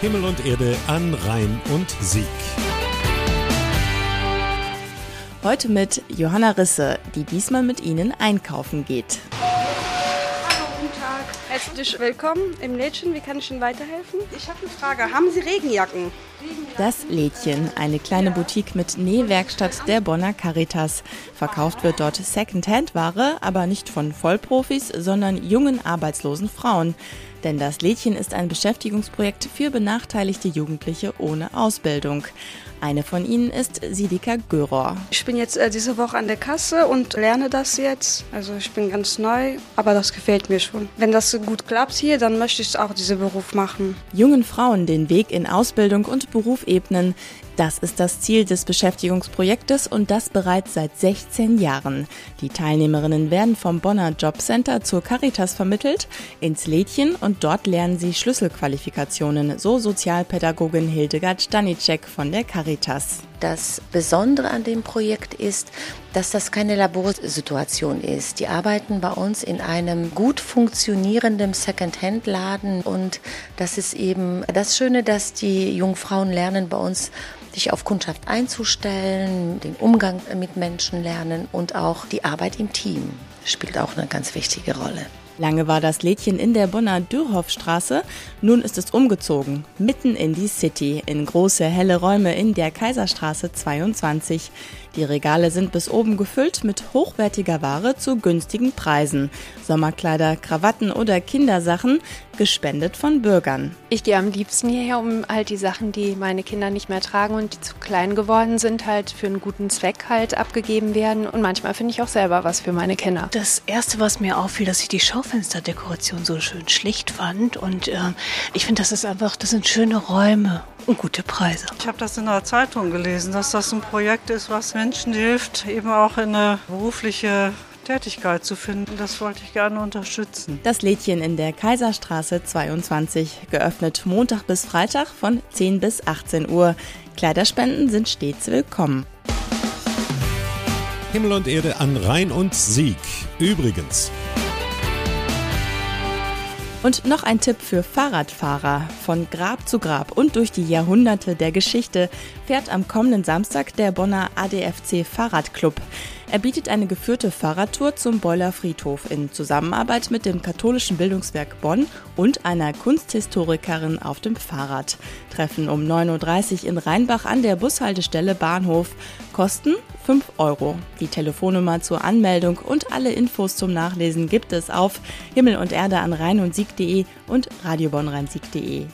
Himmel und Erde an Rhein und Sieg. Heute mit Johanna Risse, die diesmal mit Ihnen einkaufen geht. Guten Tag. Herzlich willkommen im Lädchen. Wie kann ich Ihnen weiterhelfen? Ich habe eine Frage. Haben Sie Regenjacken? Das Lädchen, eine kleine Boutique mit Nähwerkstatt der Bonner Caritas. Verkauft wird dort Secondhand-Ware, aber nicht von Vollprofis, sondern jungen arbeitslosen Frauen. Denn das Lädchen ist ein Beschäftigungsprojekt für benachteiligte Jugendliche ohne Ausbildung. Eine von ihnen ist Sidika Göror. Ich bin jetzt äh, diese Woche an der Kasse und lerne das jetzt. Also ich bin ganz neu, aber das gefällt mir schon. Wenn das gut klappt hier, dann möchte ich auch diesen Beruf machen. Jungen Frauen den Weg in Ausbildung und Beruf ebnen, das ist das Ziel des Beschäftigungsprojektes und das bereits seit 16 Jahren. Die Teilnehmerinnen werden vom Bonner Jobcenter zur Caritas vermittelt, ins Lädchen und dort lernen sie Schlüsselqualifikationen, so Sozialpädagogin Hildegard Stanicek von der Caritas. Das Besondere an dem Projekt ist, dass das keine Laborsituation ist. Die arbeiten bei uns in einem gut funktionierenden Second-Hand-Laden und das ist eben das Schöne, dass die Jungfrauen lernen bei uns sich auf Kundschaft einzustellen, den Umgang mit Menschen lernen und auch die Arbeit im Team spielt auch eine ganz wichtige Rolle. Lange war das Lädchen in der Bonner Dürhoffstraße, nun ist es umgezogen, mitten in die City, in große helle Räume in der Kaiserstraße 22. Die Regale sind bis oben gefüllt mit hochwertiger Ware zu günstigen Preisen. Sommerkleider, Krawatten oder Kindersachen, gespendet von Bürgern. Ich gehe am liebsten hierher, um halt die Sachen, die meine Kinder nicht mehr tragen und die zu klein geworden sind, halt für einen guten Zweck halt abgegeben werden. Und manchmal finde ich auch selber was für meine Kinder. Das Erste, was mir auffiel, dass ich die Schaufensterdekoration so schön schlicht fand. Und äh, ich finde, das ist einfach, das sind schöne Räume und gute Preise. Ich habe das in der Zeitung gelesen, dass das ein Projekt ist, was Menschen hilft, eben auch in eine berufliche Tätigkeit zu finden. Das wollte ich gerne unterstützen. Das Lädchen in der Kaiserstraße 22, geöffnet Montag bis Freitag von 10 bis 18 Uhr. Kleiderspenden sind stets willkommen. Himmel und Erde an Rhein und Sieg. Übrigens, und noch ein Tipp für Fahrradfahrer. Von Grab zu Grab und durch die Jahrhunderte der Geschichte fährt am kommenden Samstag der Bonner ADFC Fahrradclub. Er bietet eine geführte Fahrradtour zum Beuler Friedhof in Zusammenarbeit mit dem katholischen Bildungswerk Bonn und einer Kunsthistorikerin auf dem Fahrrad. Treffen um 9.30 Uhr in Rheinbach an der Bushaltestelle Bahnhof. Kosten 5 Euro. Die Telefonnummer zur Anmeldung und alle Infos zum Nachlesen gibt es auf Himmel und Erde an Rhein und Sieg.de und radiobonnrheinsieg.de.